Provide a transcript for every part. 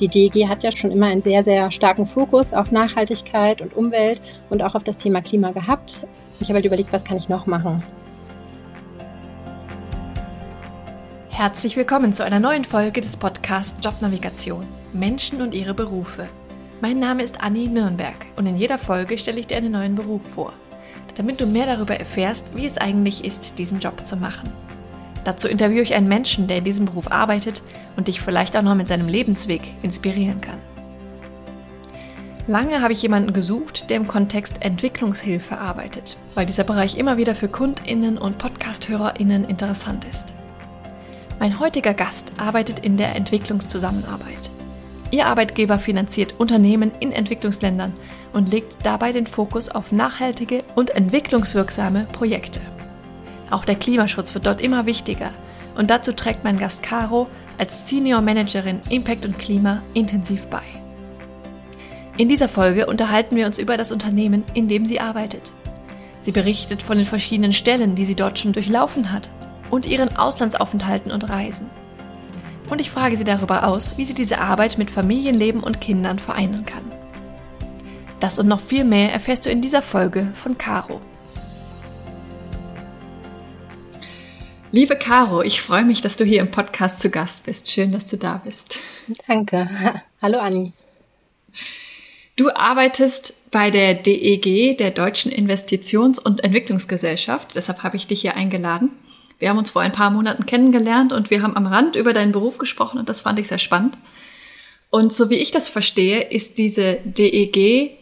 die DEG hat ja schon immer einen sehr, sehr starken Fokus auf Nachhaltigkeit und Umwelt und auch auf das Thema Klima gehabt. Ich habe halt überlegt, was kann ich noch machen. Herzlich willkommen zu einer neuen Folge des Podcasts Jobnavigation Menschen und ihre Berufe. Mein Name ist Anni Nürnberg und in jeder Folge stelle ich dir einen neuen Beruf vor, damit du mehr darüber erfährst, wie es eigentlich ist, diesen Job zu machen. Dazu interviewe ich einen Menschen, der in diesem Beruf arbeitet und dich vielleicht auch noch mit seinem Lebensweg inspirieren kann. Lange habe ich jemanden gesucht, der im Kontext Entwicklungshilfe arbeitet, weil dieser Bereich immer wieder für Kundinnen und Podcasthörerinnen interessant ist. Mein heutiger Gast arbeitet in der Entwicklungszusammenarbeit. Ihr Arbeitgeber finanziert Unternehmen in Entwicklungsländern und legt dabei den Fokus auf nachhaltige und entwicklungswirksame Projekte. Auch der Klimaschutz wird dort immer wichtiger und dazu trägt mein Gast Caro als Senior Managerin Impact und Klima intensiv bei. In dieser Folge unterhalten wir uns über das Unternehmen, in dem sie arbeitet. Sie berichtet von den verschiedenen Stellen, die sie dort schon durchlaufen hat und ihren Auslandsaufenthalten und Reisen. Und ich frage sie darüber aus, wie sie diese Arbeit mit Familienleben und Kindern vereinen kann. Das und noch viel mehr erfährst du in dieser Folge von Caro. Liebe Caro, ich freue mich, dass du hier im Podcast zu Gast bist. Schön, dass du da bist. Danke. Hallo Anni. Du arbeitest bei der DEG, der Deutschen Investitions- und Entwicklungsgesellschaft. Deshalb habe ich dich hier eingeladen. Wir haben uns vor ein paar Monaten kennengelernt und wir haben am Rand über deinen Beruf gesprochen und das fand ich sehr spannend. Und so wie ich das verstehe, ist diese DEG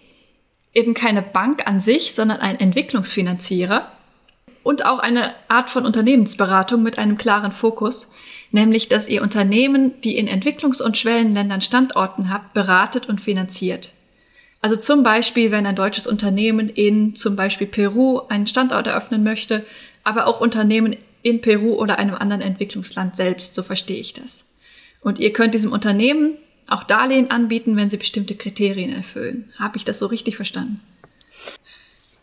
eben keine Bank an sich, sondern ein Entwicklungsfinanzierer und auch eine Art von Unternehmensberatung mit einem klaren Fokus, nämlich dass ihr Unternehmen, die in Entwicklungs- und Schwellenländern Standorten habt, beratet und finanziert. Also zum Beispiel, wenn ein deutsches Unternehmen in zum Beispiel Peru einen Standort eröffnen möchte, aber auch Unternehmen in Peru oder einem anderen Entwicklungsland selbst, so verstehe ich das. Und ihr könnt diesem Unternehmen auch Darlehen anbieten, wenn sie bestimmte Kriterien erfüllen. Habe ich das so richtig verstanden?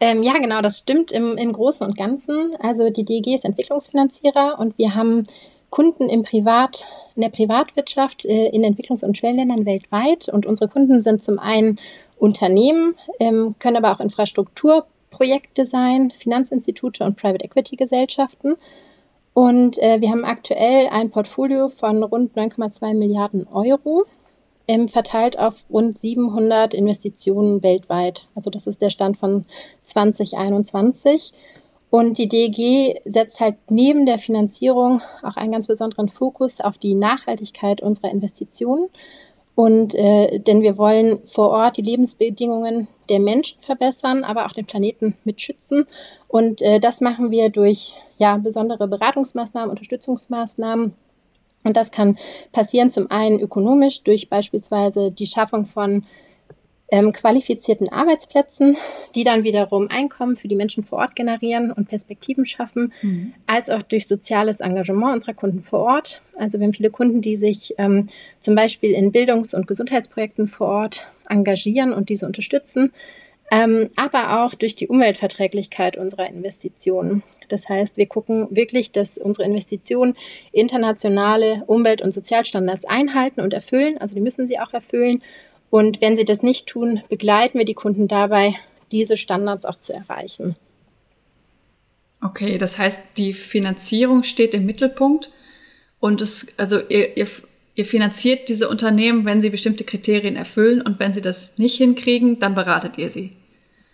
Ähm, ja, genau, das stimmt im, im Großen und Ganzen. Also die DEG ist Entwicklungsfinanzierer und wir haben Kunden im Privat, in der Privatwirtschaft äh, in Entwicklungs- und Schwellenländern weltweit. Und unsere Kunden sind zum einen Unternehmen, ähm, können aber auch Infrastrukturprojekte sein, Finanzinstitute und Private Equity Gesellschaften. Und äh, wir haben aktuell ein Portfolio von rund 9,2 Milliarden Euro ähm, verteilt auf rund 700 Investitionen weltweit. Also das ist der Stand von 2021. Und die DEG setzt halt neben der Finanzierung auch einen ganz besonderen Fokus auf die Nachhaltigkeit unserer Investitionen. Und äh, denn wir wollen vor Ort die Lebensbedingungen der Menschen verbessern, aber auch den Planeten mitschützen. Und äh, das machen wir durch ja, besondere Beratungsmaßnahmen, Unterstützungsmaßnahmen und das kann passieren zum einen ökonomisch durch beispielsweise die Schaffung von ähm, qualifizierten Arbeitsplätzen, die dann wiederum Einkommen für die Menschen vor Ort generieren und Perspektiven schaffen, mhm. als auch durch soziales Engagement unserer Kunden vor Ort. Also wir haben viele Kunden, die sich ähm, zum Beispiel in Bildungs- und Gesundheitsprojekten vor Ort engagieren und diese unterstützen ähm, aber auch durch die Umweltverträglichkeit unserer Investitionen. Das heißt, wir gucken wirklich, dass unsere Investitionen internationale Umwelt- und Sozialstandards einhalten und erfüllen. Also die müssen sie auch erfüllen. Und wenn sie das nicht tun, begleiten wir die Kunden dabei, diese Standards auch zu erreichen. Okay, das heißt, die Finanzierung steht im Mittelpunkt und es, also ihr, ihr, ihr finanziert diese Unternehmen, wenn sie bestimmte Kriterien erfüllen und wenn sie das nicht hinkriegen, dann beratet ihr sie.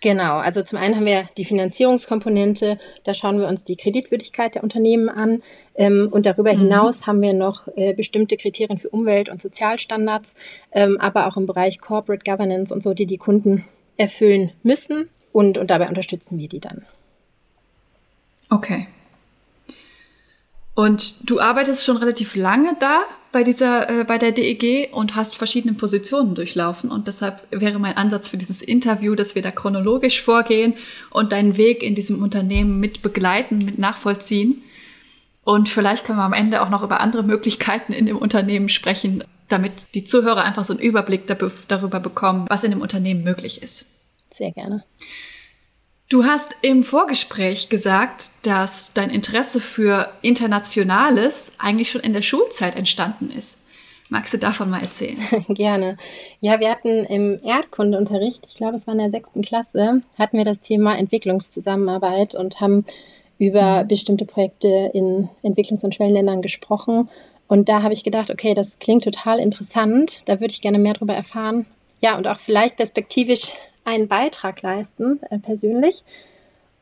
Genau, also zum einen haben wir die Finanzierungskomponente, da schauen wir uns die Kreditwürdigkeit der Unternehmen an ähm, und darüber mhm. hinaus haben wir noch äh, bestimmte Kriterien für Umwelt- und Sozialstandards, ähm, aber auch im Bereich Corporate Governance und so, die die Kunden erfüllen müssen und, und dabei unterstützen wir die dann. Okay. Und du arbeitest schon relativ lange da bei dieser, äh, bei der DEG und hast verschiedene Positionen durchlaufen. Und deshalb wäre mein Ansatz für dieses Interview, dass wir da chronologisch vorgehen und deinen Weg in diesem Unternehmen mit begleiten, mit nachvollziehen. Und vielleicht können wir am Ende auch noch über andere Möglichkeiten in dem Unternehmen sprechen, damit die Zuhörer einfach so einen Überblick darüber bekommen, was in dem Unternehmen möglich ist. Sehr gerne. Du hast im Vorgespräch gesagt, dass dein Interesse für Internationales eigentlich schon in der Schulzeit entstanden ist. Magst du davon mal erzählen? Gerne. Ja, wir hatten im Erdkundeunterricht, ich glaube, es war in der sechsten Klasse, hatten wir das Thema Entwicklungszusammenarbeit und haben über mhm. bestimmte Projekte in Entwicklungs- und Schwellenländern gesprochen. Und da habe ich gedacht, okay, das klingt total interessant, da würde ich gerne mehr darüber erfahren. Ja, und auch vielleicht perspektivisch einen Beitrag leisten, äh, persönlich.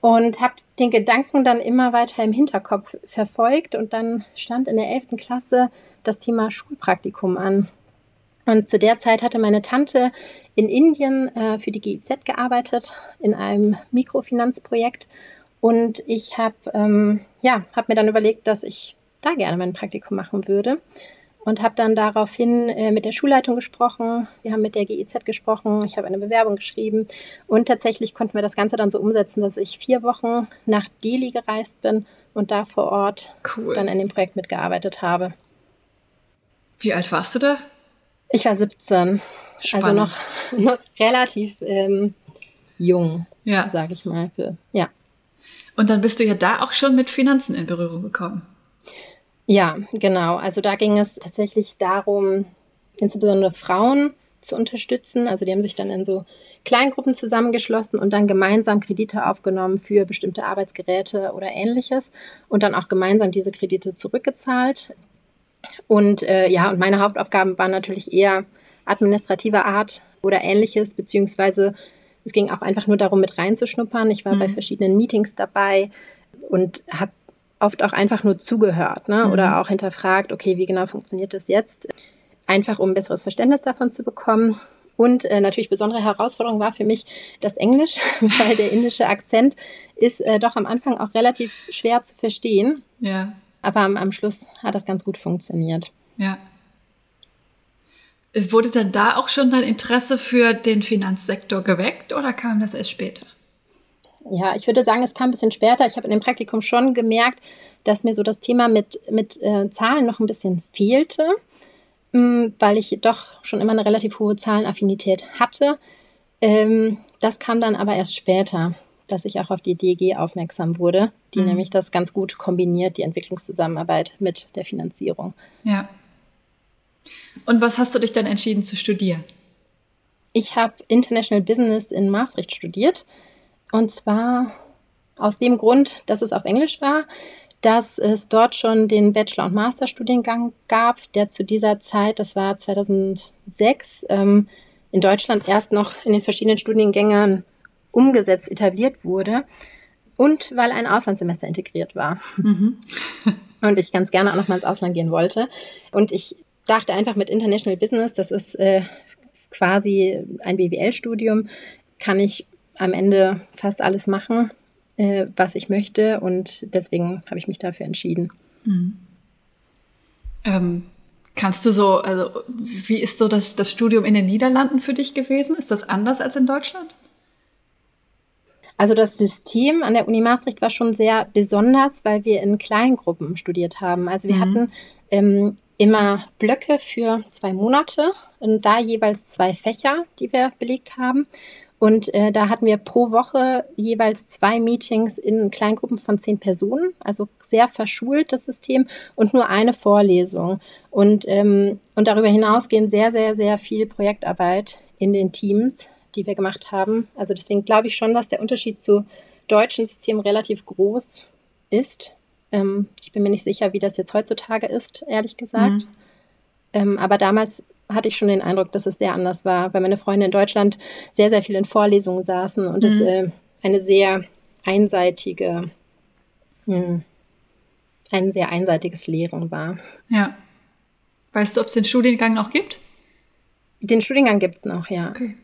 Und habe den Gedanken dann immer weiter im Hinterkopf verfolgt. Und dann stand in der 11. Klasse das Thema Schulpraktikum an. Und zu der Zeit hatte meine Tante in Indien äh, für die GIZ gearbeitet, in einem Mikrofinanzprojekt. Und ich habe ähm, ja, hab mir dann überlegt, dass ich da gerne mein Praktikum machen würde und habe dann daraufhin äh, mit der Schulleitung gesprochen. Wir haben mit der GEZ gesprochen. Ich habe eine Bewerbung geschrieben und tatsächlich konnten wir das Ganze dann so umsetzen, dass ich vier Wochen nach Delhi gereist bin und da vor Ort cool. dann in dem Projekt mitgearbeitet habe. Wie alt warst du da? Ich war 17. Spannend. Also noch, noch relativ ähm, jung, ja. sage ich mal. Für, ja. Und dann bist du ja da auch schon mit Finanzen in Berührung gekommen. Ja, genau. Also da ging es tatsächlich darum, insbesondere Frauen zu unterstützen. Also die haben sich dann in so Kleingruppen zusammengeschlossen und dann gemeinsam Kredite aufgenommen für bestimmte Arbeitsgeräte oder ähnliches und dann auch gemeinsam diese Kredite zurückgezahlt. Und äh, ja, und meine Hauptaufgaben waren natürlich eher administrativer Art oder ähnliches, beziehungsweise es ging auch einfach nur darum, mit reinzuschnuppern. Ich war mhm. bei verschiedenen Meetings dabei und habe oft auch einfach nur zugehört ne? Mhm. oder auch hinterfragt, okay, wie genau funktioniert das jetzt? Einfach um ein besseres Verständnis davon zu bekommen. Und äh, natürlich besondere Herausforderung war für mich das Englisch, weil der indische Akzent ist äh, doch am Anfang auch relativ schwer zu verstehen. Ja. Aber am, am Schluss hat das ganz gut funktioniert. Ja. Wurde dann da auch schon dein Interesse für den Finanzsektor geweckt oder kam das erst später? Ja, ich würde sagen, es kam ein bisschen später. Ich habe in dem Praktikum schon gemerkt, dass mir so das Thema mit, mit äh, Zahlen noch ein bisschen fehlte, mh, mm, weil ich doch schon immer eine relativ hohe Zahlenaffinität hatte. Ähm, das kam dann aber erst später, dass ich auch auf die DEG aufmerksam wurde, die mhm. nämlich das ganz gut kombiniert, die Entwicklungszusammenarbeit mit der Finanzierung. Ja. Und was hast du dich dann entschieden zu studieren? Ich habe International Business in Maastricht studiert und zwar aus dem Grund, dass es auf Englisch war, dass es dort schon den Bachelor- und Masterstudiengang gab, der zu dieser Zeit, das war 2006, ähm, in Deutschland erst noch in den verschiedenen Studiengängen umgesetzt, etabliert wurde. Und weil ein Auslandssemester integriert war. Mhm. und ich ganz gerne auch noch mal ins Ausland gehen wollte. Und ich dachte einfach mit International Business, das ist äh, quasi ein BWL-Studium, kann ich am Ende fast alles machen, äh, was ich möchte. Und deswegen habe ich mich dafür entschieden. Mhm. Ähm, kannst du so, also wie ist so das, das Studium in den Niederlanden für dich gewesen? Ist das anders als in Deutschland? Also das System an der Uni Maastricht war schon sehr besonders, weil wir in Kleingruppen studiert haben. Also wir mhm. hatten ähm, immer Blöcke für zwei Monate und da jeweils zwei Fächer, die wir belegt haben. Und äh, da hatten wir pro Woche jeweils zwei Meetings in Kleingruppen von zehn Personen, also sehr verschult das System und nur eine Vorlesung. Und, ähm, und darüber hinaus gehen sehr, sehr, sehr viel Projektarbeit in den Teams, die wir gemacht haben. Also deswegen glaube ich schon, dass der Unterschied zu deutschen Systemen relativ groß ist. Ähm, ich bin mir nicht sicher, wie das jetzt heutzutage ist, ehrlich gesagt. Mhm. Ähm, aber damals hatte ich schon den Eindruck, dass es sehr anders war, weil meine Freunde in Deutschland sehr, sehr viel in Vorlesungen saßen und mhm. es äh, eine sehr einseitige, mh, hm, ein sehr einseitiges Lehren war. Ja. Weißt du, ob es den Studiengang noch gibt? Den Studiengang gibt es noch, ja. Okay.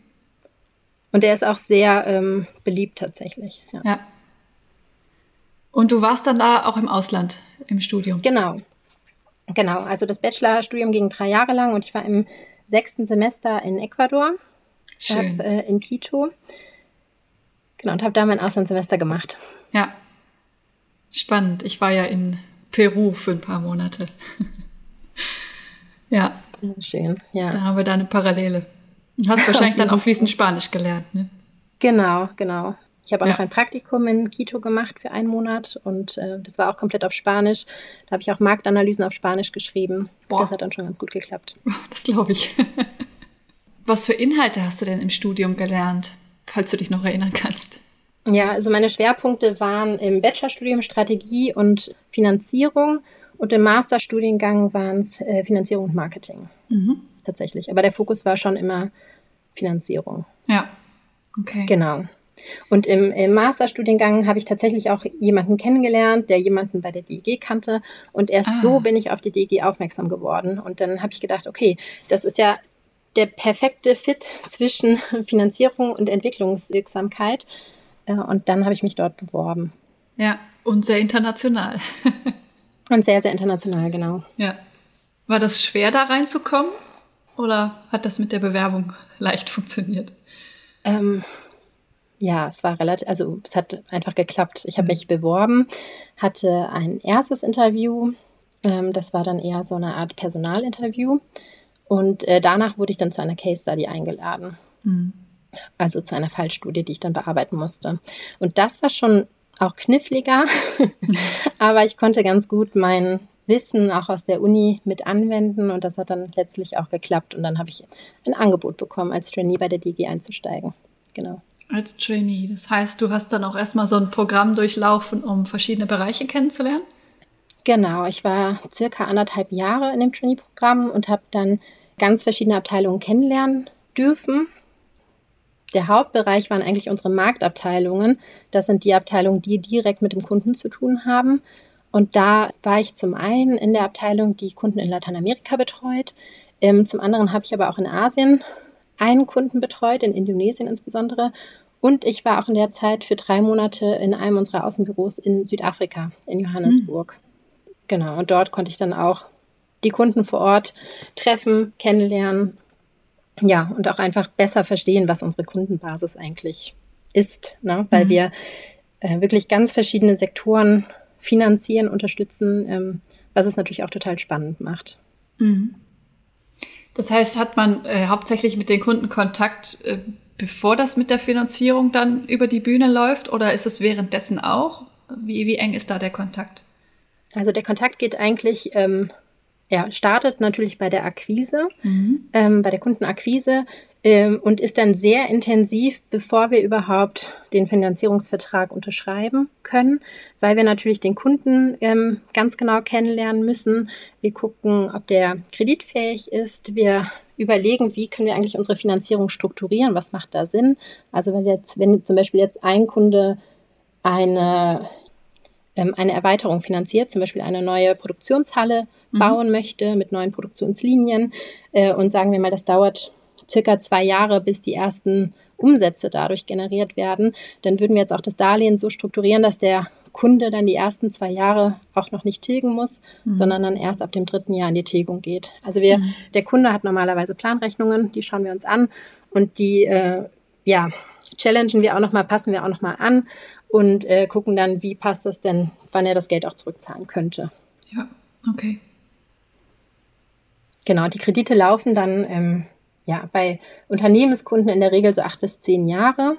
Und der ist auch sehr ähm, beliebt tatsächlich. Ja. ja. Und du warst dann da auch im Ausland im Studium? Genau, Genau, also das Bachelorstudium ging drei Jahre lang und ich war im sechsten Semester in Ecuador, Schön. Hab, äh, in Quito. Genau, und habe da mein Auslandssemester gemacht. Ja, spannend. Ich war ja in Peru für ein paar Monate. ja. Schön, ja. Da haben wir da eine Parallele. Du hast wahrscheinlich dann auch fließend Spanisch gelernt, ne? Genau, genau. Ich habe auch ja. noch ein Praktikum in Quito gemacht für einen Monat und äh, das war auch komplett auf Spanisch. Da habe ich auch Marktanalysen auf Spanisch geschrieben. Boah. Das hat dann schon ganz gut geklappt. Das glaube ich. Was für Inhalte hast du denn im Studium gelernt, falls du dich noch erinnern kannst? Ja, also meine Schwerpunkte waren im Bachelorstudium Strategie und Finanzierung und im Masterstudiengang waren es äh, Finanzierung und Marketing. Mhm. Tatsächlich. Aber der Fokus war schon immer Finanzierung. Ja. Okay. Genau. Und im, im Masterstudiengang habe ich tatsächlich auch jemanden kennengelernt, der jemanden bei der DEG kannte. Und erst ah. so bin ich auf die DEG aufmerksam geworden. Und dann habe ich gedacht, okay, das ist ja der perfekte Fit zwischen Finanzierung und Entwicklungswirksamkeit. Äh, und dann habe ich mich dort beworben. Ja, und sehr international. und sehr, sehr international, genau. Ja. War das schwer, da reinzukommen? Oder hat das mit der Bewerbung leicht funktioniert? Ähm, ja, es war relativ, also es hat einfach geklappt. Ich habe mhm. mich beworben, hatte ein erstes Interview. Ähm, das war dann eher so eine Art Personalinterview. Und äh, danach wurde ich dann zu einer Case Study eingeladen. Mhm. Also zu einer Fallstudie, die ich dann bearbeiten musste. Und das war schon auch kniffliger, aber ich konnte ganz gut mein Wissen auch aus der Uni mit anwenden und das hat dann letztlich auch geklappt und dann habe ich ein Angebot bekommen, als Trainee bei der DG einzusteigen. Genau. Als Trainee. Das heißt, du hast dann auch erstmal so ein Programm durchlaufen, um verschiedene Bereiche kennenzulernen? Genau, ich war circa anderthalb Jahre in dem Trainee-Programm und habe dann ganz verschiedene Abteilungen kennenlernen dürfen. Der Hauptbereich waren eigentlich unsere Marktabteilungen. Das sind die Abteilungen, die direkt mit dem Kunden zu tun haben. Und da war ich zum einen in der Abteilung, die Kunden in Lateinamerika betreut. Ähm, zum anderen habe ich aber auch in Asien einen Kunden betreut, in Indonesien insbesondere. Und ich war auch in der Zeit für drei Monate in einem unserer Außenbüros in Südafrika, in Johannesburg. Mhm. Genau, und dort konnte ich dann auch die Kunden vor Ort treffen, kennenlernen. Ja, und auch einfach besser verstehen, was unsere Kundenbasis eigentlich ist, ne? weil mhm. wir äh, wirklich ganz verschiedene Sektoren finanzieren, unterstützen, ähm, was es natürlich auch total spannend macht. Mhm. Das heißt, hat man äh, hauptsächlich mit den Kunden Kontakt, äh, bevor das mit der Finanzierung dann über die Bühne läuft, oder ist es währenddessen auch? Wie, wie eng ist da der Kontakt? Also der Kontakt geht eigentlich, ähm, ja, startet natürlich bei der Akquise, mhm. ähm, bei der Kundenakquise, ähm, und ist dann sehr intensiv, bevor wir überhaupt den Finanzierungsvertrag unterschreiben können, weil wir natürlich den Kunden ähm, ganz genau kennenlernen müssen. Wir gucken, ob der kreditfähig ist. Wir überlegen, wie können wir eigentlich unsere Finanzierung strukturieren, was macht da Sinn. Also wenn jetzt, wenn zum Beispiel jetzt ein Kunde eine, ähm, eine Erweiterung finanziert, zum Beispiel eine neue Produktionshalle mhm. bauen möchte mit neuen Produktionslinien äh, und sagen wir mal, das dauert circa zwei Jahre, bis die ersten Umsätze dadurch generiert werden, dann würden wir jetzt auch das Darlehen so strukturieren, dass der Kunde dann die ersten zwei Jahre auch noch nicht tilgen muss, mhm. sondern dann erst ab dem dritten Jahr in die Tilgung geht. Also wir, mhm. der Kunde hat normalerweise Planrechnungen, die schauen wir uns an und die, äh, ja, challengen wir auch nochmal, passen wir auch nochmal an und äh, gucken dann, wie passt das denn, wann er das Geld auch zurückzahlen könnte. Ja, okay. Genau, die Kredite laufen dann ähm, ja, bei Unternehmenskunden in der Regel so acht bis zehn Jahre.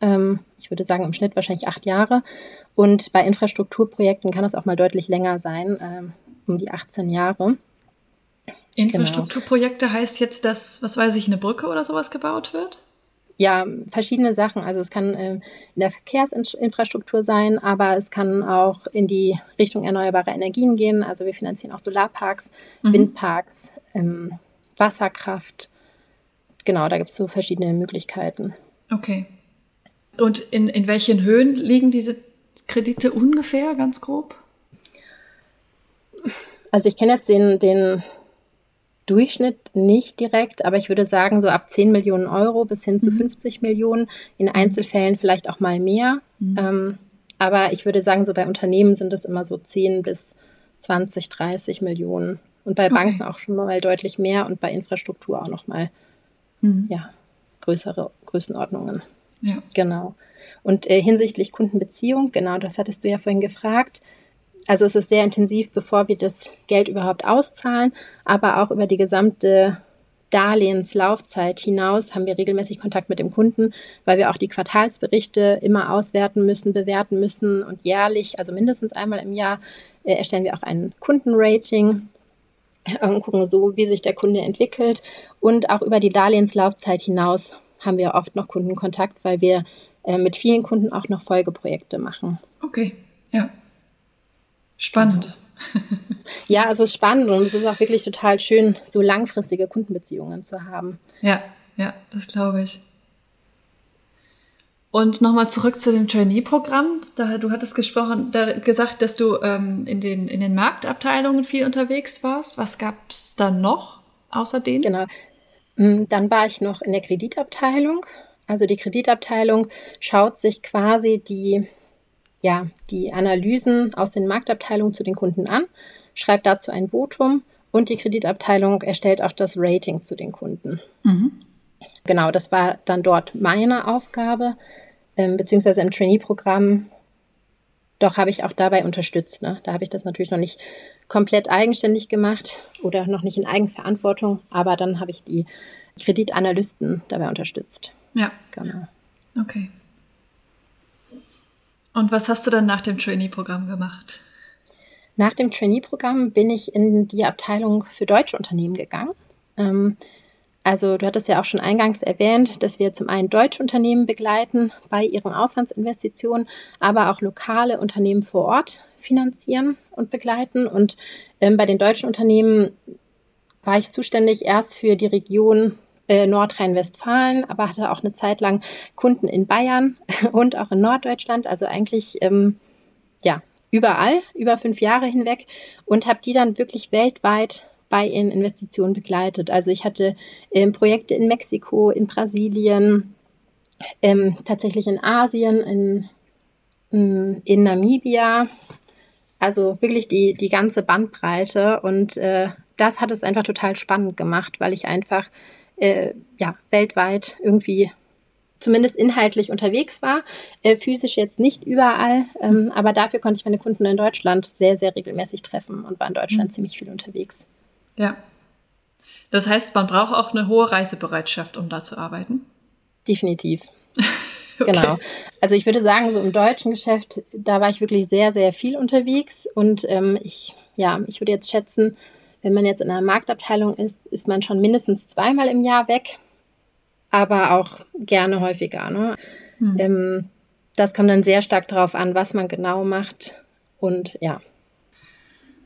Ähm, ich würde sagen im Schnitt wahrscheinlich acht Jahre. Und bei Infrastrukturprojekten kann es auch mal deutlich länger sein, ähm, um die 18 Jahre. Infrastrukturprojekte genau. heißt jetzt, dass, was weiß ich, eine Brücke oder sowas gebaut wird? Ja, verschiedene Sachen. Also es kann äh, in der Verkehrsinfrastruktur sein, aber es kann auch in die Richtung erneuerbare Energien gehen. Also wir finanzieren auch Solarparks, mhm. Windparks, ähm, Wasserkraft, genau, da gibt es so verschiedene Möglichkeiten. Okay. Und in, in welchen Höhen liegen diese Kredite ungefähr, ganz grob? Also ich kenne jetzt den, den Durchschnitt nicht direkt, aber ich würde sagen, so ab 10 Millionen Euro bis hin zu mhm. 50 Millionen, in Einzelfällen vielleicht auch mal mehr. Mhm. Ähm, aber ich würde sagen, so bei Unternehmen sind es immer so 10 bis 20, 30 Millionen. Und bei Banken okay. auch schon mal deutlich mehr und bei Infrastruktur auch noch mal mhm. ja, größere Größenordnungen. Ja. Genau. Und äh, hinsichtlich Kundenbeziehung, genau, das hattest du ja vorhin gefragt. Also es ist sehr intensiv, bevor wir das Geld überhaupt auszahlen, aber auch über die gesamte Darlehenslaufzeit hinaus haben wir regelmäßig Kontakt mit dem Kunden, weil wir auch die Quartalsberichte immer auswerten müssen, bewerten müssen und jährlich, also mindestens einmal im Jahr, äh, erstellen wir auch ein Kundenrating äh, und gucken so, wie sich der Kunde entwickelt. Und auch über die Darlehenslaufzeit hinaus haben wir oft noch Kundenkontakt, weil wir äh, mit vielen Kunden auch noch Folgeprojekte machen. Okay, ja. Spannend. Ja, es ist spannend und es ist auch wirklich total schön, so langfristige Kundenbeziehungen zu haben. Ja, ja, das glaube ich. Und nochmal zurück zu dem Trainee-Programm. Du hattest gesprochen, da, gesagt, dass du ähm, in, den, in den Marktabteilungen viel unterwegs warst. Was gab es da noch außer denen? Genau. Mm, dann war ich noch in der Kreditabteilung. Also die Kreditabteilung schaut sich quasi die ja, die Analysen aus den Marktabteilungen zu den Kunden an, schreibt dazu ein Votum und die Kreditabteilung erstellt auch das Rating zu den Kunden. Mhm. Genau, das war dann dort meine Aufgabe, ähm, beziehungsweise im Trainee-Programm. Doch habe ich auch dabei unterstützt. Ne? Da habe ich das natürlich noch nicht komplett eigenständig gemacht oder noch nicht in Eigenverantwortung, aber dann habe ich die Kreditanalysten dabei unterstützt. Ja. Genau. Okay. Und was hast du dann nach dem Trainee-Programm gemacht? Nach dem Trainee-Programm bin ich in die Abteilung für deutsche Unternehmen gegangen. Ähm, also du hattest ja auch schon eingangs erwähnt, dass wir zum einen deutsche Unternehmen begleiten bei ihren Auslandsinvestitionen, aber auch lokale Unternehmen vor Ort finanzieren und begleiten. Und ähm, bei den deutschen Unternehmen war ich zuständig erst für die Region äh, Nordrhein-Westfalen, aber hatte auch eine Zeit lang Kunden in Bayern und auch in Norddeutschland, also eigentlich ähm, ja überall über fünf Jahre hinweg und habe die dann wirklich weltweit bei ihren Investitionen begleitet. Also ich hatte ähm, Projekte in Mexiko, in Brasilien, ähm, tatsächlich in Asien, in, in, in Namibia, also wirklich die, die ganze Bandbreite und äh, das hat es einfach total spannend gemacht, weil ich einfach äh, ja, weltweit irgendwie zumindest inhaltlich unterwegs war. Äh, physisch jetzt nicht überall, ähm, aber dafür konnte ich meine Kunden in Deutschland sehr, sehr regelmäßig treffen und war in Deutschland mhm. ziemlich viel unterwegs. Ja. Das heißt, man braucht auch eine hohe Reisebereitschaft, um da zu arbeiten? Definitiv. okay. Genau. Also ich würde sagen, so im deutschen Geschäft, da war ich wirklich sehr, sehr viel unterwegs und ähm, ich, ja, ich würde jetzt schätzen, wenn man jetzt in einer Marktabteilung ist, ist man schon mindestens zweimal im Jahr weg, aber auch gerne häufiger. Ne? Hm. Ähm, das kommt dann sehr stark darauf an, was man genau macht und ja.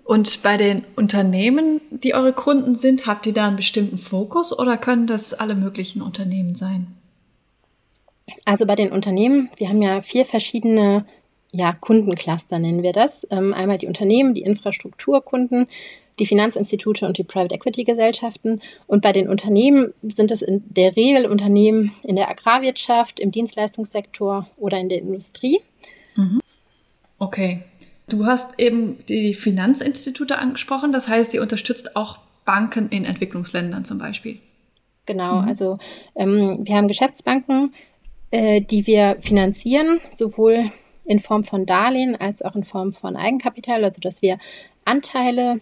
Und bei den Unternehmen, die eure Kunden sind, habt ihr da einen bestimmten Fokus oder können das alle möglichen Unternehmen sein? Also bei den Unternehmen, wir haben ja vier verschiedene ja, Kundencluster, nennen wir das. Ähm, einmal die Unternehmen, die Infrastrukturkunden, die Finanzinstitute und die Private Equity Gesellschaften. Und bei den Unternehmen sind es in der Regel Unternehmen in der Agrarwirtschaft, im Dienstleistungssektor oder in der Industrie. Mhm. Okay. Du hast eben die Finanzinstitute angesprochen, das heißt, ihr unterstützt auch Banken in Entwicklungsländern zum Beispiel. Genau, mhm. also ähm, wir haben Geschäftsbanken, äh, die wir finanzieren, sowohl in Form von Darlehen als auch in Form von Eigenkapital, also dass wir Anteile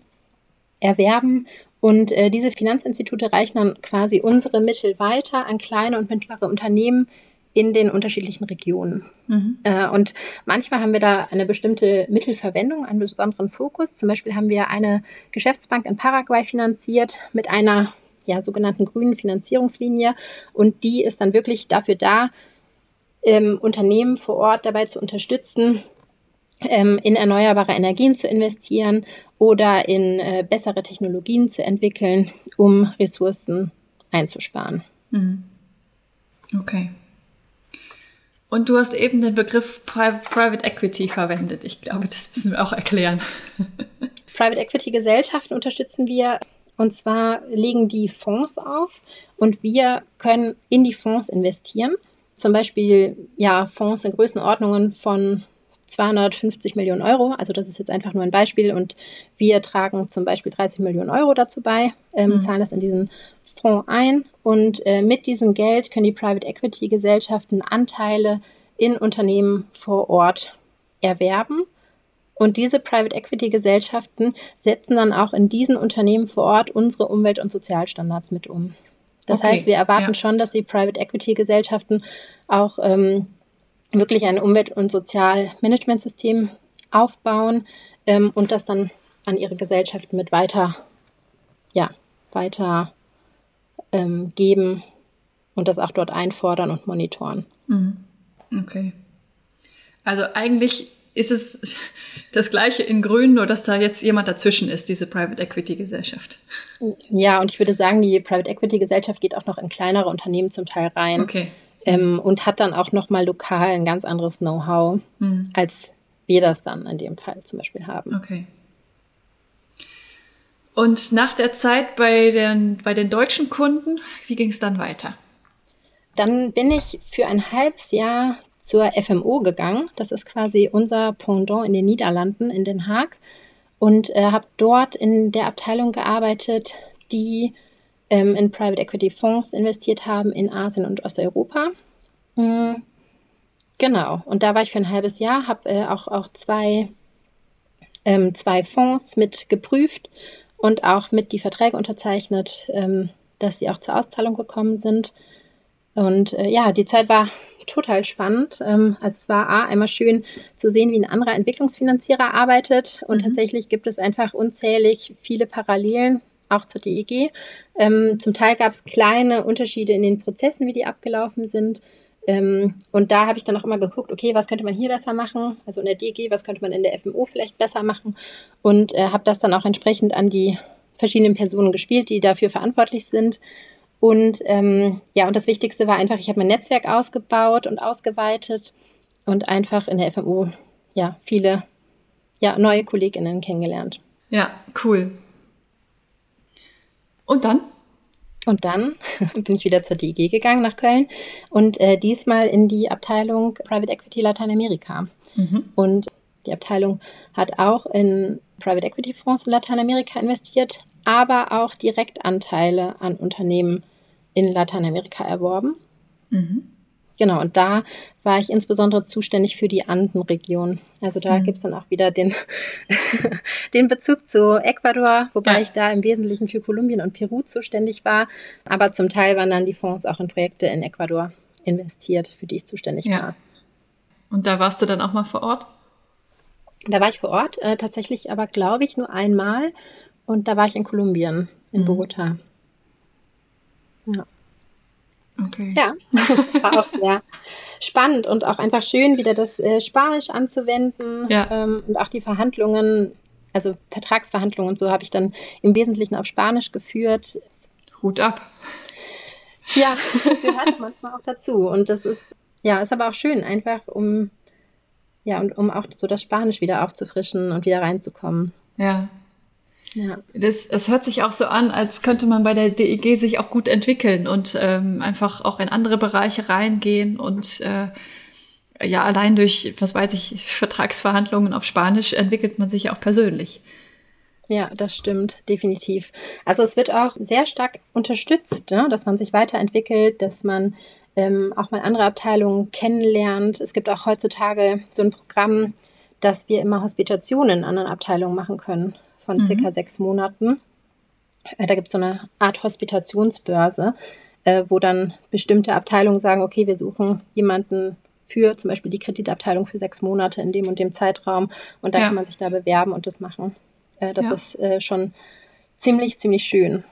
erwerben. Und äh, diese Finanzinstitute reichen dann quasi unsere Mittel weiter an kleine und mittlere Unternehmen in den unterschiedlichen Regionen. Mhm. Äh, und manchmal haben wir da eine bestimmte Mittelverwendung, einen besonderen Fokus. Zum Beispiel haben wir eine Geschäftsbank in Paraguay finanziert mit einer ja, sogenannten grünen Finanzierungslinie. Und die ist dann wirklich dafür da, ähm, Unternehmen vor Ort dabei zu unterstützen, ähm, in erneuerbare Energien zu investieren oder in äh, bessere Technologien zu entwickeln, um Ressourcen einzusparen. Mhm. Okay. Und du hast eben den Begriff Pri Private Equity verwendet. Ich glaube, das müssen wir auch erklären. Private Equity Gesellschaften unterstützen wir. Und zwar legen die Fonds auf und wir können in die Fonds investieren. Zum Beispiel ja, Fonds in Größenordnungen von 250 Millionen Euro. Also das ist jetzt einfach nur ein Beispiel und wir tragen zum Beispiel 30 Millionen Euro dazu bei, ähm, mhm. zahlen das in diesen Fonds ein und äh, mit diesem Geld können die Private Equity Gesellschaften Anteile in Unternehmen vor Ort erwerben. Und diese Private Equity Gesellschaften setzen dann auch in diesen Unternehmen vor Ort unsere Umwelt- und Sozialstandards mit um. Das okay. heißt, wir erwarten ja. schon, dass die Private Equity Gesellschaften auch ähm, wirklich ein Umwelt- und Sozialmanagementsystem aufbauen ähm, und das dann an ihre Gesellschaften mit weiter, ja, weiter ähm, geben und das auch dort einfordern und monitoren. Mhm. Okay. Also eigentlich ist es das gleiche in Grün, nur dass da jetzt jemand dazwischen ist, diese Private Equity Gesellschaft. Ja, und ich würde sagen, die Private Equity Gesellschaft geht auch noch in kleinere Unternehmen zum Teil rein. Okay. Ähm, und hat dann auch nochmal lokal ein ganz anderes Know-how, mhm. als wir das dann in dem Fall zum Beispiel haben. Okay. Und nach der Zeit bei den, bei den deutschen Kunden, wie ging es dann weiter? Dann bin ich für ein halbes Jahr zur FMO gegangen. Das ist quasi unser Pendant in den Niederlanden, in Den Haag. Und äh, habe dort in der Abteilung gearbeitet, die ähm, in Private Equity Fonds investiert haben in Asien und Osteuropa. Mhm. Genau, und da war ich für ein halbes Jahr, habe äh, auch, auch zwei, ähm, zwei Fonds mit geprüft und auch mit die Verträge unterzeichnet, ähm, dass sie auch zur Auszahlung gekommen sind. Und äh, ja, die Zeit war total spannend. Ähm, also es war A, einmal schön zu sehen, wie ein anderer Entwicklungsfinanzierer arbeitet. Und mhm. tatsächlich gibt es einfach unzählig viele Parallelen, auch zur DEG. Ähm, zum Teil gab es kleine Unterschiede in den Prozessen, wie die abgelaufen sind. Ähm, und da habe ich dann auch immer geguckt, okay, was könnte man hier besser machen? Also in der DG, was könnte man in der FMO vielleicht besser machen? Und äh, habe das dann auch entsprechend an die verschiedenen Personen gespielt, die dafür verantwortlich sind. Und ähm, ja, und das Wichtigste war einfach, ich habe mein Netzwerk ausgebaut und ausgeweitet und einfach in der FMO ja viele ja, neue KollegInnen kennengelernt. Ja, cool. Und dann? Und dann bin ich wieder zur DG gegangen nach Köln und äh, diesmal in die Abteilung Private Equity Lateinamerika. Mhm. Und die Abteilung hat auch in Private Equity Fonds in Lateinamerika investiert, aber auch Direktanteile an Unternehmen in Lateinamerika erworben. Mhm. Genau, und da war ich insbesondere zuständig für die Andenregion. Also da mhm. gibt es dann auch wieder den, den Bezug zu Ecuador, wobei ja. ich da im Wesentlichen für Kolumbien und Peru zuständig war. Aber zum Teil waren dann die Fonds auch in Projekte in Ecuador investiert, für die ich zuständig ja. war. Und da warst du dann auch mal vor Ort? Da war ich vor Ort, äh, tatsächlich aber, glaube ich, nur einmal. Und da war ich in Kolumbien, in mhm. Bogota. Ja. Okay. Ja, war auch sehr spannend und auch einfach schön, wieder das äh, Spanisch anzuwenden ja. ähm, und auch die Verhandlungen, also Vertragsverhandlungen und so habe ich dann im Wesentlichen auf Spanisch geführt. Hut ab. Ja, gehört manchmal auch dazu und das ist ja, ist aber auch schön, einfach um ja und um auch so das Spanisch wieder aufzufrischen und wieder reinzukommen. Ja, ja. Das, das hört sich auch so an, als könnte man bei der DEG sich auch gut entwickeln und ähm, einfach auch in andere Bereiche reingehen und äh, ja, allein durch, was weiß ich, Vertragsverhandlungen auf Spanisch entwickelt man sich auch persönlich. Ja, das stimmt, definitiv. Also es wird auch sehr stark unterstützt, ne? dass man sich weiterentwickelt, dass man ähm, auch mal andere Abteilungen kennenlernt. Es gibt auch heutzutage so ein Programm, dass wir immer Hospitationen in anderen Abteilungen machen können von mhm. circa sechs Monaten. Äh, da gibt es so eine Art Hospitationsbörse, äh, wo dann bestimmte Abteilungen sagen, okay, wir suchen jemanden für zum Beispiel die Kreditabteilung für sechs Monate in dem und dem Zeitraum und dann ja. kann man sich da bewerben und das machen. Äh, das ja. ist äh, schon ziemlich, ziemlich schön.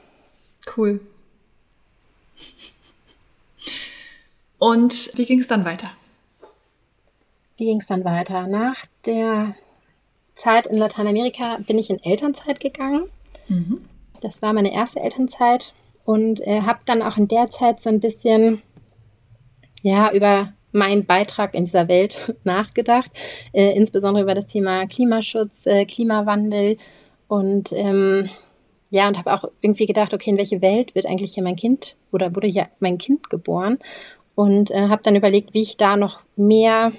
Cool. Und wie ging es dann weiter? Wie ging es dann weiter? Nach der Zeit in Lateinamerika bin ich in Elternzeit gegangen. Mhm. Das war meine erste Elternzeit und äh, habe dann auch in der Zeit so ein bisschen ja über meinen Beitrag in dieser Welt nachgedacht, äh, insbesondere über das Thema Klimaschutz, äh, Klimawandel und ähm, ja, und habe auch irgendwie gedacht, okay, in welche Welt wird eigentlich hier mein Kind oder wurde hier mein Kind geboren? Und äh, habe dann überlegt, wie ich da noch mehr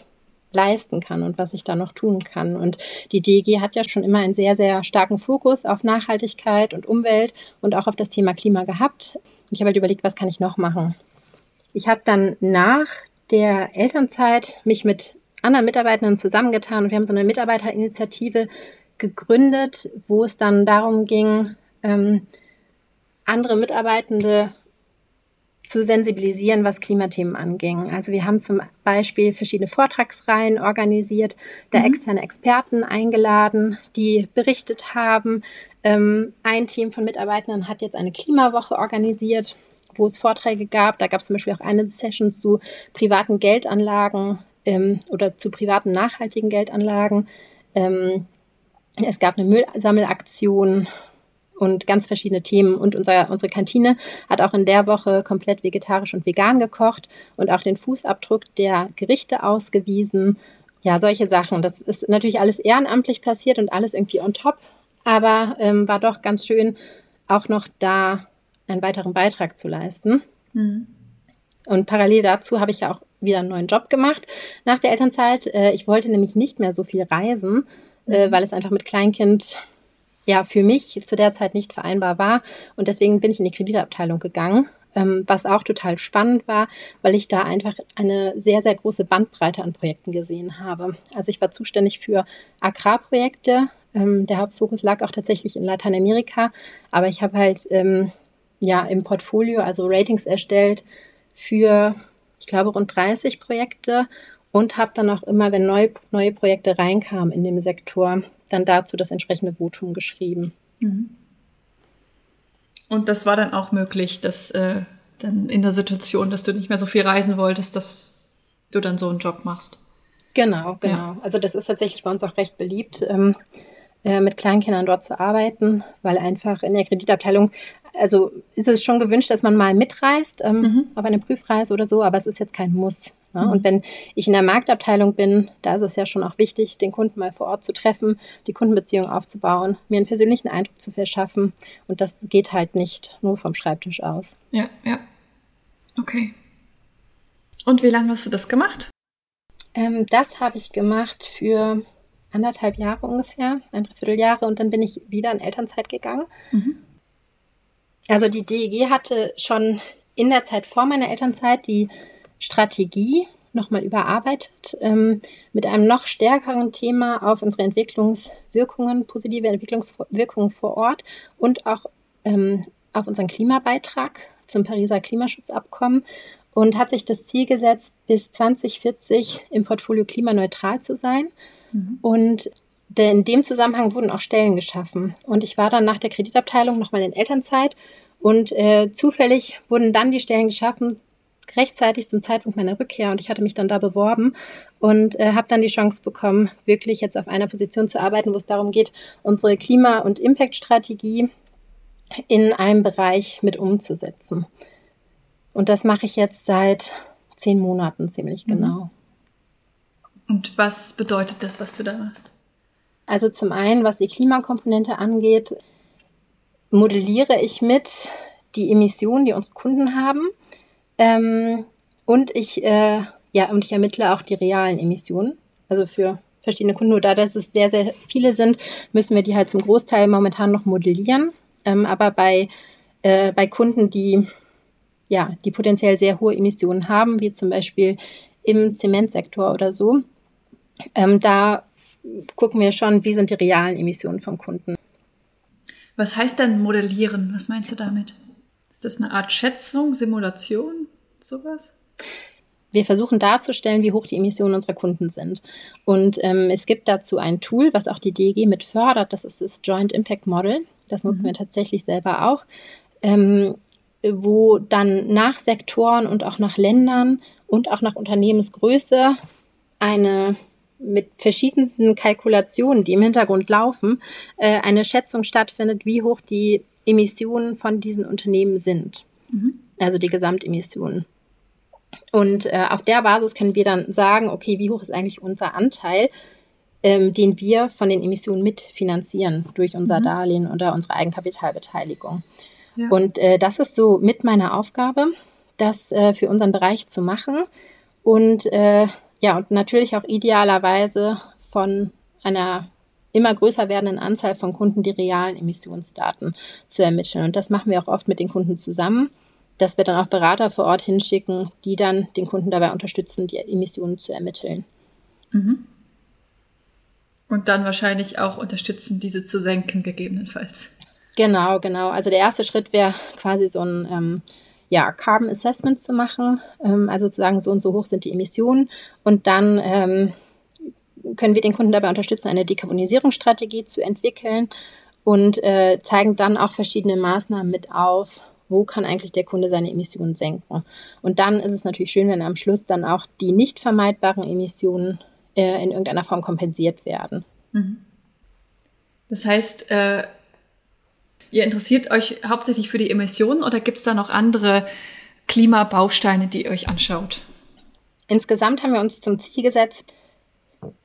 leisten kann und was ich da noch tun kann. Und die DEG hat ja schon immer einen sehr, sehr starken Fokus auf Nachhaltigkeit und Umwelt und auch auf das Thema Klima gehabt. Und ich habe halt überlegt, was kann ich noch machen? Ich habe dann nach der Elternzeit mich mit anderen Mitarbeitenden zusammengetan und wir haben so eine Mitarbeiterinitiative gegründet, wo es dann darum ging, ähm, andere Mitarbeitende zu sensibilisieren, was Klimathemen anging. Also wir haben zum Beispiel verschiedene Vortragsreihen organisiert, da mhm. externe Experten eingeladen, die berichtet haben. Ähm, ein Team von Mitarbeitern hat jetzt eine Klimawoche organisiert, wo es Vorträge gab. Da gab es zum Beispiel auch eine Session zu privaten Geldanlagen ähm, oder zu privaten nachhaltigen Geldanlagen. Ähm, es gab eine Müllsammelaktion und ganz verschiedene Themen. Und unser, unsere Kantine hat auch in der Woche komplett vegetarisch und vegan gekocht und auch den Fußabdruck der Gerichte ausgewiesen. Ja, solche Sachen. Das ist natürlich alles ehrenamtlich passiert und alles irgendwie on top, aber ähm, war doch ganz schön, auch noch da einen weiteren Beitrag zu leisten. Mhm. Und parallel dazu habe ich ja auch wieder einen neuen Job gemacht nach der Elternzeit. Äh, ich wollte nämlich nicht mehr so viel reisen, äh, mhm. weil es einfach mit Kleinkind ja für mich zu der Zeit nicht vereinbar war. Und deswegen bin ich in die Kreditabteilung gegangen, ähm, was auch total spannend war, weil ich da einfach eine sehr, sehr große Bandbreite an Projekten gesehen habe. Also ich war zuständig für Agrarprojekte. Ähm, der Hauptfokus lag auch tatsächlich in Lateinamerika, aber ich habe halt ähm, ja im Portfolio, also Ratings erstellt für, ich glaube, rund 30 Projekte und habe dann auch immer, wenn neue, neue Projekte reinkamen in dem Sektor, dann dazu das entsprechende Votum geschrieben. Mhm. Und das war dann auch möglich, dass äh, dann in der Situation, dass du nicht mehr so viel reisen wolltest, dass du dann so einen Job machst. Genau, genau. Ja. Also das ist tatsächlich bei uns auch recht beliebt, ähm, äh, mit Kleinkindern dort zu arbeiten, weil einfach in der Kreditabteilung, also ist es schon gewünscht, dass man mal mitreist ähm, mhm. auf eine Prüfreise oder so, aber es ist jetzt kein Muss. Mhm. Und wenn ich in der Marktabteilung bin, da ist es ja schon auch wichtig, den Kunden mal vor Ort zu treffen, die Kundenbeziehung aufzubauen, mir einen persönlichen Eindruck zu verschaffen. Und das geht halt nicht nur vom Schreibtisch aus. Ja, ja. Okay. Und wie lange hast du das gemacht? Ähm, das habe ich gemacht für anderthalb Jahre ungefähr, ein Dreivierteljahre und dann bin ich wieder in Elternzeit gegangen. Mhm. Also die DEG hatte schon in der Zeit vor meiner Elternzeit die Strategie nochmal überarbeitet ähm, mit einem noch stärkeren Thema auf unsere Entwicklungswirkungen, positive Entwicklungswirkungen vor Ort und auch ähm, auf unseren Klimabeitrag zum Pariser Klimaschutzabkommen und hat sich das Ziel gesetzt, bis 2040 im Portfolio klimaneutral zu sein. Mhm. Und in dem Zusammenhang wurden auch Stellen geschaffen. Und ich war dann nach der Kreditabteilung nochmal in Elternzeit und äh, zufällig wurden dann die Stellen geschaffen rechtzeitig zum Zeitpunkt meiner Rückkehr und ich hatte mich dann da beworben und äh, habe dann die Chance bekommen, wirklich jetzt auf einer Position zu arbeiten, wo es darum geht, unsere Klima- und Impact-Strategie in einem Bereich mit umzusetzen. Und das mache ich jetzt seit zehn Monaten ziemlich mhm. genau. Und was bedeutet das, was du da machst? Also zum einen, was die Klimakomponente angeht, modelliere ich mit die Emissionen, die unsere Kunden haben ähm, und ich, äh, ja, und ich ermittle auch die realen Emissionen. Also für verschiedene Kunden. Nur da, dass es sehr, sehr viele sind, müssen wir die halt zum Großteil momentan noch modellieren. Ähm, aber bei, äh, bei Kunden, die, ja, die potenziell sehr hohe Emissionen haben, wie zum Beispiel im Zementsektor oder so, ähm, da gucken wir schon, wie sind die realen Emissionen vom Kunden. Was heißt denn modellieren? Was meinst du damit? Ist das eine Art Schätzung, Simulation, sowas? Wir versuchen darzustellen, wie hoch die Emissionen unserer Kunden sind. Und ähm, es gibt dazu ein Tool, was auch die DEG mit fördert. Das ist das Joint Impact Model. Das nutzen mhm. wir tatsächlich selber auch. Ähm, wo dann nach Sektoren und auch nach Ländern und auch nach Unternehmensgröße eine mit verschiedensten Kalkulationen, die im Hintergrund laufen, äh, eine Schätzung stattfindet, wie hoch die Emissionen von diesen Unternehmen sind. Mhm. Also die Gesamtemissionen. Und äh, auf der Basis können wir dann sagen, okay, wie hoch ist eigentlich unser Anteil, ähm, den wir von den Emissionen mitfinanzieren durch unser mhm. Darlehen oder unsere Eigenkapitalbeteiligung. Ja. Und äh, das ist so mit meiner Aufgabe, das äh, für unseren Bereich zu machen. Und äh, ja, und natürlich auch idealerweise von einer immer größer werdenden Anzahl von Kunden die realen Emissionsdaten zu ermitteln. Und das machen wir auch oft mit den Kunden zusammen, dass wir dann auch Berater vor Ort hinschicken, die dann den Kunden dabei unterstützen, die Emissionen zu ermitteln. Mhm. Und dann wahrscheinlich auch unterstützen, diese zu senken, gegebenenfalls. Genau, genau. Also der erste Schritt wäre quasi so ein ähm, ja, Carbon Assessments zu machen, ähm, also zu sagen, so und so hoch sind die Emissionen und dann ähm, können wir den Kunden dabei unterstützen, eine Dekarbonisierungsstrategie zu entwickeln und äh, zeigen dann auch verschiedene Maßnahmen mit auf, wo kann eigentlich der Kunde seine Emissionen senken. Und dann ist es natürlich schön, wenn am Schluss dann auch die nicht vermeidbaren Emissionen äh, in irgendeiner Form kompensiert werden. Mhm. Das heißt, äh, ihr interessiert euch hauptsächlich für die Emissionen oder gibt es da noch andere Klimabausteine, die ihr euch anschaut? Insgesamt haben wir uns zum Ziel gesetzt,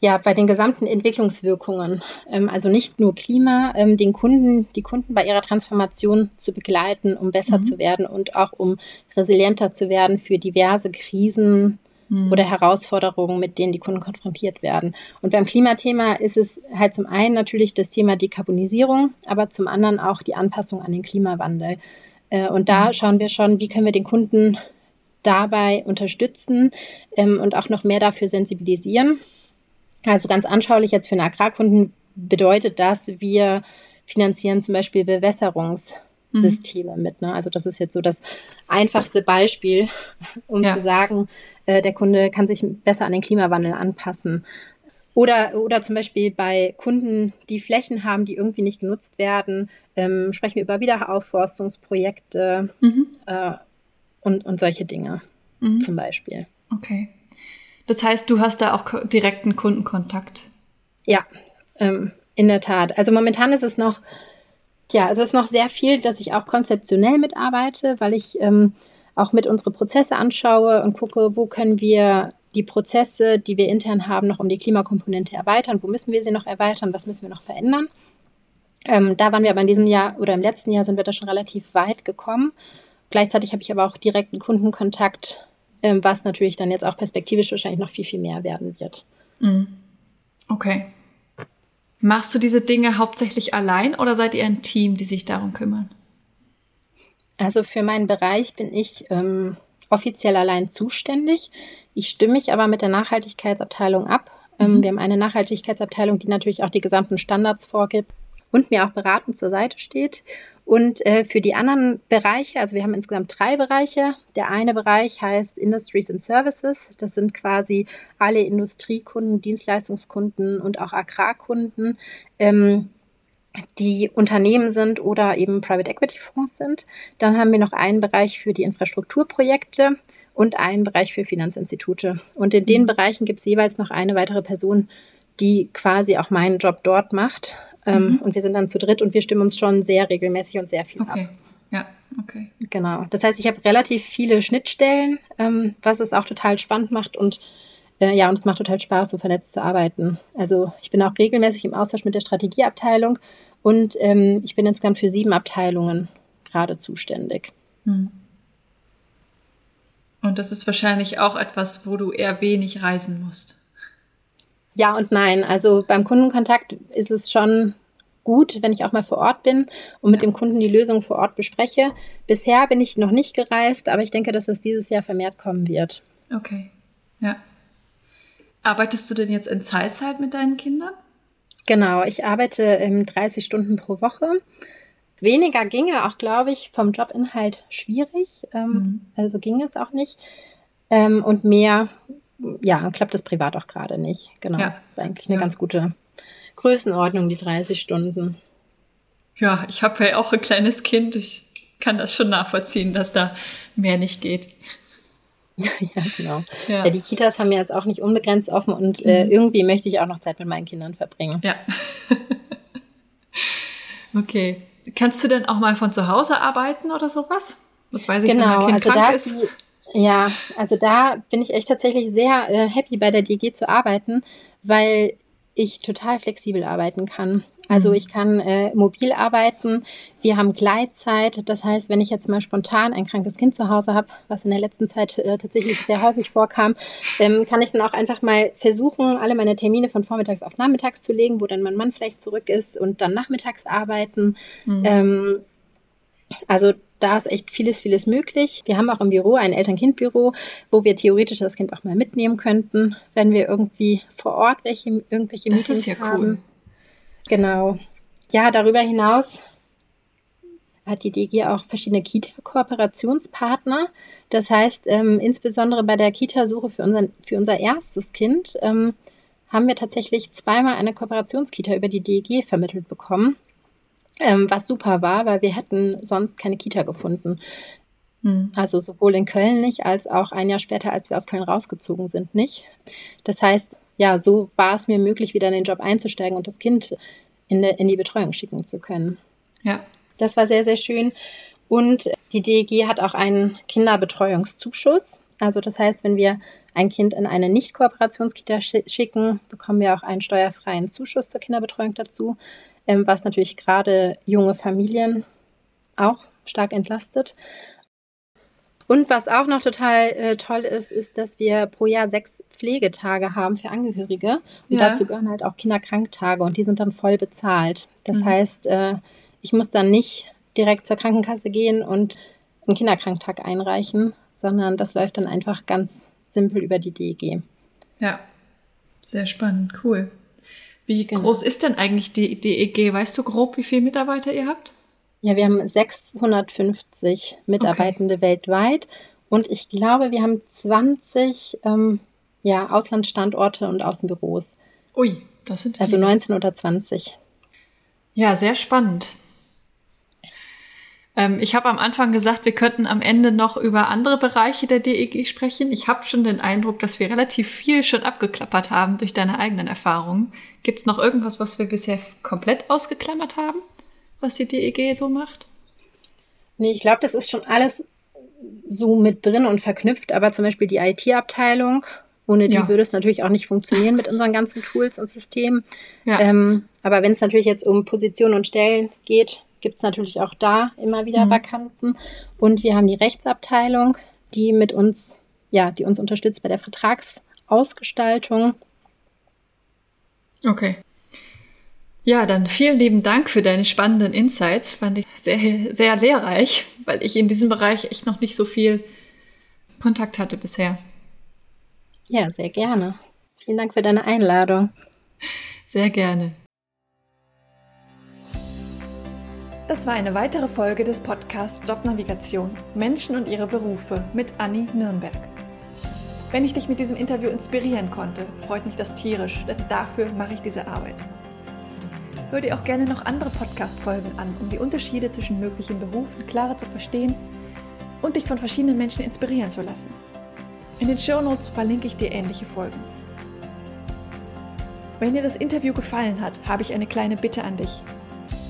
ja, bei den gesamten Entwicklungswirkungen, ähm, also nicht nur Klima, ähm, den Kunden, die Kunden bei ihrer Transformation zu begleiten, um besser mhm. zu werden und auch um resilienter zu werden für diverse Krisen mhm. oder Herausforderungen, mit denen die Kunden konfrontiert werden. Und beim Klimathema ist es halt zum einen natürlich das Thema Dekarbonisierung, aber zum anderen auch die Anpassung an den Klimawandel. Äh, und da mhm. schauen wir schon, wie können wir den Kunden dabei unterstützen ähm, und auch noch mehr dafür sensibilisieren. Also ganz anschaulich jetzt für einen Agrarkunden bedeutet das, wir finanzieren zum Beispiel Bewässerungssysteme mhm. mit. Ne? Also das ist jetzt so das einfachste Beispiel, um ja. zu sagen, äh, der Kunde kann sich besser an den Klimawandel anpassen. Oder, oder zum Beispiel bei Kunden, die Flächen haben, die irgendwie nicht genutzt werden, ähm, sprechen wir über Wiederaufforstungsprojekte mhm. äh, und, und solche Dinge mhm. zum Beispiel. Okay. Das heißt, du hast da auch direkten Kundenkontakt. Ja, ähm, in der Tat. Also momentan ist es noch, ja, es ist noch sehr viel, dass ich auch konzeptionell mitarbeite, weil ich ähm, auch mit unsere Prozesse anschaue und gucke, wo können wir die Prozesse, die wir intern haben, noch um die Klimakomponente erweitern, wo müssen wir sie noch erweitern, was müssen wir noch verändern. Ähm, da waren wir aber in diesem Jahr oder im letzten Jahr sind wir da schon relativ weit gekommen. Gleichzeitig habe ich aber auch direkten Kundenkontakt ähm, was natürlich dann jetzt auch perspektivisch wahrscheinlich noch viel, viel mehr werden wird. Mhm. Okay. Machst du diese Dinge hauptsächlich allein oder seid ihr ein Team, die sich darum kümmern? Also für meinen Bereich bin ich ähm, offiziell allein zuständig. Ich stimme mich aber mit der Nachhaltigkeitsabteilung ab. Ähm, mhm. Wir haben eine Nachhaltigkeitsabteilung, die natürlich auch die gesamten Standards vorgibt und mir auch beratend zur Seite steht. Und äh, für die anderen Bereiche, also wir haben insgesamt drei Bereiche. Der eine Bereich heißt Industries and Services. Das sind quasi alle Industriekunden, Dienstleistungskunden und auch Agrarkunden. Ähm, die Unternehmen sind oder eben Private Equity Fonds sind. Dann haben wir noch einen Bereich für die Infrastrukturprojekte und einen Bereich für Finanzinstitute. Und in den mhm. Bereichen gibt es jeweils noch eine weitere Person, die quasi auch meinen Job dort macht. Ähm, mhm. Und wir sind dann zu dritt und wir stimmen uns schon sehr regelmäßig und sehr viel okay. ab. Ja, okay. Genau. Das heißt, ich habe relativ viele Schnittstellen, ähm, was es auch total spannend macht und äh, ja, und es macht total Spaß, so vernetzt zu arbeiten. Also ich bin auch regelmäßig im Austausch mit der Strategieabteilung und ähm, ich bin insgesamt für sieben Abteilungen gerade zuständig. Hm. Und das ist wahrscheinlich auch etwas, wo du eher wenig reisen musst. Ja und nein. Also beim Kundenkontakt ist es schon gut, wenn ich auch mal vor Ort bin und mit dem Kunden die Lösung vor Ort bespreche. Bisher bin ich noch nicht gereist, aber ich denke, dass das dieses Jahr vermehrt kommen wird. Okay. Ja. Arbeitest du denn jetzt in Teilzeit mit deinen Kindern? Genau, ich arbeite ähm, 30 Stunden pro Woche. Weniger ginge auch, glaube ich, vom Jobinhalt schwierig. Ähm, mhm. Also ging es auch nicht. Ähm, und mehr ja, klappt das privat auch gerade nicht. Genau. Ja. Ist eigentlich eine ja. ganz gute Größenordnung, die 30 Stunden. Ja, ich habe ja auch ein kleines Kind. Ich kann das schon nachvollziehen, dass da mehr nicht geht. ja, genau. Ja. ja. die Kitas haben ja jetzt auch nicht unbegrenzt offen und äh, mhm. irgendwie möchte ich auch noch Zeit mit meinen Kindern verbringen. Ja. okay. Kannst du denn auch mal von zu Hause arbeiten oder sowas? Das weiß ich, genau, wenn mein Kind also krank ist. Die, ja, also da bin ich echt tatsächlich sehr äh, happy bei der DG zu arbeiten, weil ich total flexibel arbeiten kann. Also mhm. ich kann äh, mobil arbeiten, wir haben Gleitzeit. Das heißt, wenn ich jetzt mal spontan ein krankes Kind zu Hause habe, was in der letzten Zeit äh, tatsächlich sehr häufig vorkam, ähm, kann ich dann auch einfach mal versuchen, alle meine Termine von vormittags auf nachmittags zu legen, wo dann mein Mann vielleicht zurück ist und dann nachmittags arbeiten. Mhm. Ähm, also da ist echt vieles, vieles möglich. Wir haben auch im Büro ein Eltern-Kind-Büro, wo wir theoretisch das Kind auch mal mitnehmen könnten, wenn wir irgendwie vor Ort welche, irgendwelche das Meetings ist ja haben. Cool. Genau. Ja, darüber hinaus hat die DG auch verschiedene Kita-Kooperationspartner. Das heißt, ähm, insbesondere bei der Kitasuche für, unseren, für unser erstes Kind ähm, haben wir tatsächlich zweimal eine Kooperationskita über die DEG vermittelt bekommen, ähm, was super war, weil wir hätten sonst keine Kita gefunden. Hm. Also sowohl in Köln nicht, als auch ein Jahr später, als wir aus Köln rausgezogen sind, nicht. Das heißt, ja, so war es mir möglich, wieder in den Job einzusteigen und das Kind in, de, in die Betreuung schicken zu können. Ja. Das war sehr, sehr schön. Und die DEG hat auch einen Kinderbetreuungszuschuss. Also das heißt, wenn wir ein Kind in eine Nicht-Kooperationskita schicken, bekommen wir auch einen steuerfreien Zuschuss zur Kinderbetreuung dazu, ähm, was natürlich gerade junge Familien auch stark entlastet. Und was auch noch total äh, toll ist, ist, dass wir pro Jahr sechs Pflegetage haben für Angehörige. Und ja. dazu gehören halt auch Kinderkranktage und die sind dann voll bezahlt. Das mhm. heißt, äh, ich muss dann nicht direkt zur Krankenkasse gehen und einen Kinderkranktag einreichen, sondern das läuft dann einfach ganz simpel über die DEG. Ja, sehr spannend, cool. Wie genau. groß ist denn eigentlich die DEG? Weißt du grob, wie viele Mitarbeiter ihr habt? Ja, wir haben 650 Mitarbeitende okay. weltweit und ich glaube, wir haben 20 ähm, ja, Auslandsstandorte und Außenbüros. Ui, das sind also viele. Also 19 oder 20. Ja, sehr spannend. Ähm, ich habe am Anfang gesagt, wir könnten am Ende noch über andere Bereiche der DEG sprechen. Ich habe schon den Eindruck, dass wir relativ viel schon abgeklappert haben durch deine eigenen Erfahrungen. Gibt es noch irgendwas, was wir bisher komplett ausgeklammert haben? was die DEG so macht? Nee, ich glaube, das ist schon alles so mit drin und verknüpft, aber zum Beispiel die IT-Abteilung, ohne die ja. würde es natürlich auch nicht funktionieren mit unseren ganzen Tools und Systemen. Ja. Ähm, aber wenn es natürlich jetzt um Positionen und Stellen geht, gibt es natürlich auch da immer wieder mhm. Vakanzen. Und wir haben die Rechtsabteilung, die mit uns, ja, die uns unterstützt bei der Vertragsausgestaltung. Okay. Ja, dann vielen lieben Dank für deine spannenden Insights. Fand ich sehr, sehr lehrreich, weil ich in diesem Bereich echt noch nicht so viel Kontakt hatte bisher. Ja, sehr gerne. Vielen Dank für deine Einladung. Sehr gerne. Das war eine weitere Folge des Podcasts Jobnavigation Menschen und ihre Berufe mit Anni Nürnberg. Wenn ich dich mit diesem Interview inspirieren konnte, freut mich das tierisch, denn dafür mache ich diese Arbeit. Hör dir auch gerne noch andere Podcast-Folgen an, um die Unterschiede zwischen möglichen Berufen klarer zu verstehen und dich von verschiedenen Menschen inspirieren zu lassen. In den Show Notes verlinke ich dir ähnliche Folgen. Wenn dir das Interview gefallen hat, habe ich eine kleine Bitte an dich.